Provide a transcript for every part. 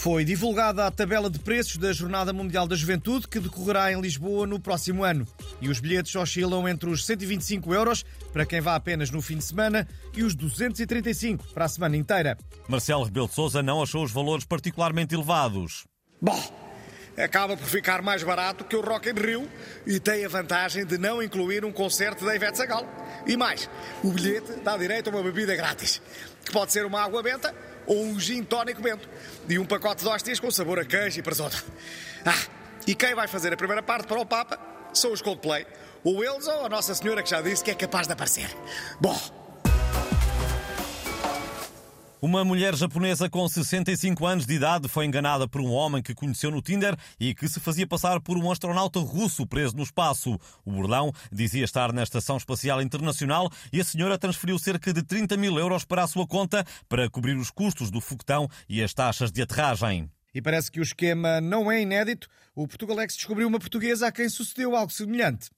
Foi divulgada a tabela de preços da Jornada Mundial da Juventude, que decorrerá em Lisboa no próximo ano. E os bilhetes oscilam entre os 125 euros para quem vá apenas no fim de semana e os 235 para a semana inteira. Marcelo Rebelo de Sousa não achou os valores particularmente elevados. Bom, acaba por ficar mais barato que o Rock in Rio e tem a vantagem de não incluir um concerto da Ivete Sagal. E mais, o bilhete dá direito a uma bebida grátis, que pode ser uma água benta ou um gin tónico bento e um pacote de hóstias com sabor a queijo e presunto. Ah, e quem vai fazer a primeira parte para o Papa são os Coldplay, ou eles ou a Nossa Senhora que já disse que é capaz de aparecer. Bom, Uma mulher japonesa com 65 anos de idade foi enganada por um homem que conheceu no Tinder e que se fazia passar por um astronauta russo preso no espaço. O burlão dizia estar na Estação Espacial Internacional e a senhora transferiu cerca de 30 mil euros para a sua conta para cobrir os custos do foguetão e as taxas de aterragem. E parece que o esquema não é inédito. O Portugalex descobriu uma portuguesa a quem sucedeu algo semelhante.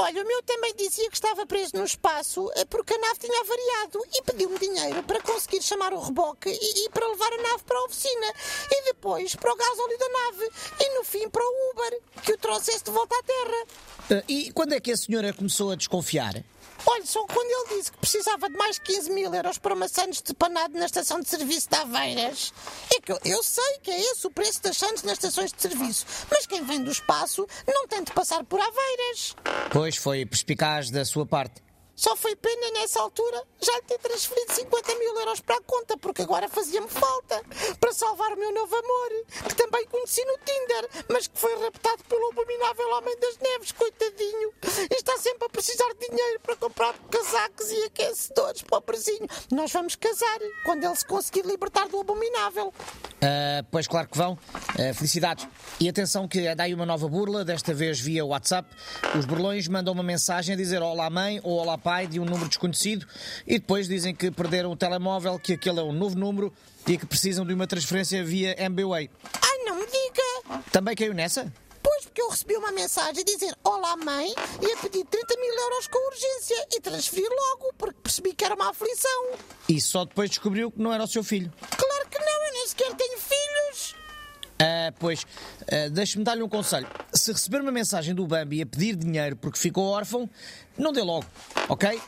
Olha, o meu também dizia que estava preso no espaço eh, porque a nave tinha avariado e pediu-me dinheiro para conseguir chamar o reboque e, e, para levar a nave para a oficina e depois para o gasóleo da nave e no fim para o Uber que o trouxesse de volta à Terra. Uh, e quando é que a senhora começou a desconfiar? Olha, só quando ele disse que precisava de mais 15 mil euros para uma Santos de panado na estação de serviço de Aveiras. É que eu, eu, sei que é esse o preço das Santos nas estações de serviço, mas quem vem do espaço não tem de passar por Aveiras. Pois foi perspicaz da sua parte. Só foi pena nessa altura já lhe ter transferido 50 mil euros para a conta, porque agora fazia-me falta para salvar o meu novo amor, que também conheci no Tinder, mas que foi raptado pelo abominável Homem das Neves, coitadinho. E está sempre a precisar de dinheiro para comprar casacos e aquecedores, pobrezinho. Nós vamos casar quando ele se conseguir libertar do abominável. Uh, pois claro que vão. Uh, felicidades. E atenção que dá aí uma nova burla, desta vez via WhatsApp. Os burlões mandam uma mensagem a dizer olá mãe ou olá pai de um número desconhecido e depois dizem que perderam o telemóvel, que aquele é um novo número e que precisam de uma transferência via MBWay. Ai, não me diga! Também caiu nessa? Pois, porque eu recebi uma mensagem a dizer Olá mãe e a pedir 30 mil euros com urgência e transferi logo porque percebi que era uma aflição. E só depois descobriu que não era o seu filho. Claro que não, eu nem sequer tenho filhos. Uh, pois, uh, deixe-me dar-lhe um conselho. Se receber uma mensagem do Bambi a pedir dinheiro porque ficou órfão, não dê logo, ok?